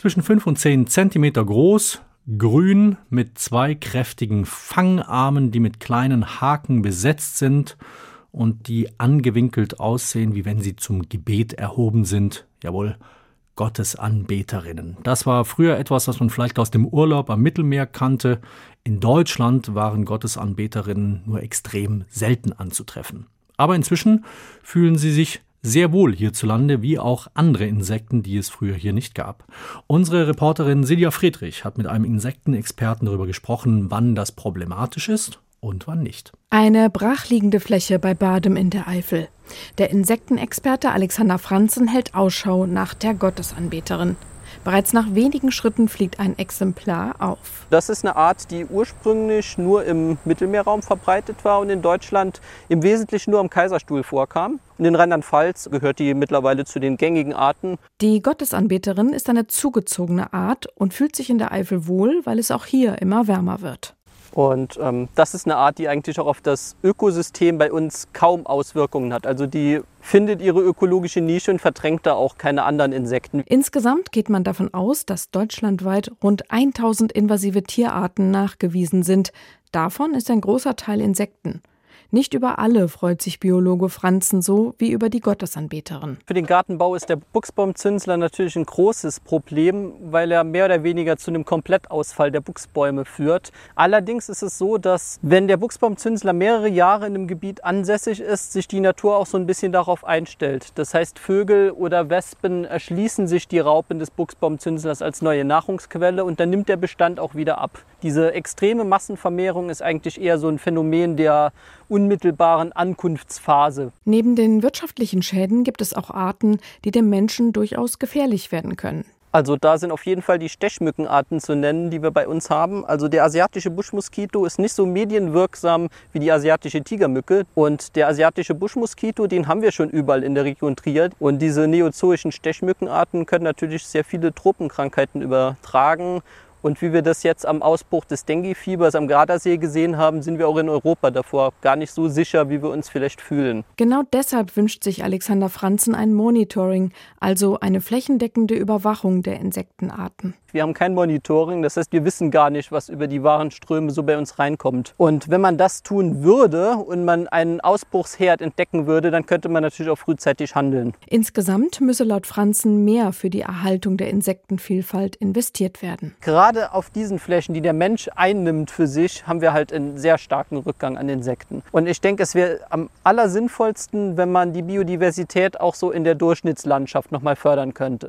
zwischen 5 und 10 Zentimeter groß, grün mit zwei kräftigen Fangarmen, die mit kleinen Haken besetzt sind und die angewinkelt aussehen, wie wenn sie zum Gebet erhoben sind. Jawohl, Gottesanbeterinnen. Das war früher etwas, was man vielleicht aus dem Urlaub am Mittelmeer kannte. In Deutschland waren Gottesanbeterinnen nur extrem selten anzutreffen. Aber inzwischen fühlen sie sich sehr wohl hierzulande, wie auch andere Insekten, die es früher hier nicht gab. Unsere Reporterin Silja Friedrich hat mit einem Insektenexperten darüber gesprochen, wann das problematisch ist und wann nicht. Eine brachliegende Fläche bei Badem in der Eifel. Der Insektenexperte Alexander Franzen hält Ausschau nach der Gottesanbeterin. Bereits nach wenigen Schritten fliegt ein Exemplar auf. Das ist eine Art, die ursprünglich nur im Mittelmeerraum verbreitet war und in Deutschland im Wesentlichen nur am Kaiserstuhl vorkam. Und in Rheinland-Pfalz gehört die mittlerweile zu den gängigen Arten. Die Gottesanbeterin ist eine zugezogene Art und fühlt sich in der Eifel wohl, weil es auch hier immer wärmer wird. Und ähm, das ist eine Art, die eigentlich auch auf das Ökosystem bei uns kaum Auswirkungen hat. Also die findet ihre ökologische Nische und verdrängt da auch keine anderen Insekten. Insgesamt geht man davon aus, dass deutschlandweit rund 1000 invasive Tierarten nachgewiesen sind. Davon ist ein großer Teil Insekten. Nicht über alle freut sich Biologe Franzen so wie über die Gottesanbeterin. Für den Gartenbau ist der Buchsbaumzünsler natürlich ein großes Problem, weil er mehr oder weniger zu einem Komplettausfall der Buchsbäume führt. Allerdings ist es so, dass wenn der Buchsbaumzünsler mehrere Jahre in einem Gebiet ansässig ist, sich die Natur auch so ein bisschen darauf einstellt. Das heißt, Vögel oder Wespen erschließen sich die Raupen des Buchsbaumzünslers als neue Nahrungsquelle und dann nimmt der Bestand auch wieder ab. Diese extreme Massenvermehrung ist eigentlich eher so ein Phänomen der unmittelbaren Ankunftsphase. Neben den wirtschaftlichen Schäden gibt es auch Arten, die dem Menschen durchaus gefährlich werden können. Also da sind auf jeden Fall die Stechmückenarten zu nennen, die wir bei uns haben. Also der asiatische Buschmoskito ist nicht so medienwirksam wie die asiatische Tigermücke. Und der asiatische Buschmoskito, den haben wir schon überall in der Region Trier. Und diese neozoischen Stechmückenarten können natürlich sehr viele Tropenkrankheiten übertragen und wie wir das jetzt am Ausbruch des Dengue-Fiebers am Gardasee gesehen haben, sind wir auch in Europa davor gar nicht so sicher, wie wir uns vielleicht fühlen. Genau deshalb wünscht sich Alexander Franzen ein Monitoring, also eine flächendeckende Überwachung der Insektenarten. Wir haben kein Monitoring, das heißt, wir wissen gar nicht, was über die Warenströme so bei uns reinkommt. Und wenn man das tun würde und man einen Ausbruchsherd entdecken würde, dann könnte man natürlich auch frühzeitig handeln. Insgesamt müsse laut Franzen mehr für die Erhaltung der Insektenvielfalt investiert werden. Gerade auf diesen Flächen, die der Mensch einnimmt für sich, haben wir halt einen sehr starken Rückgang an Insekten. Und ich denke, es wäre am allersinnvollsten, wenn man die Biodiversität auch so in der Durchschnittslandschaft noch mal fördern könnte.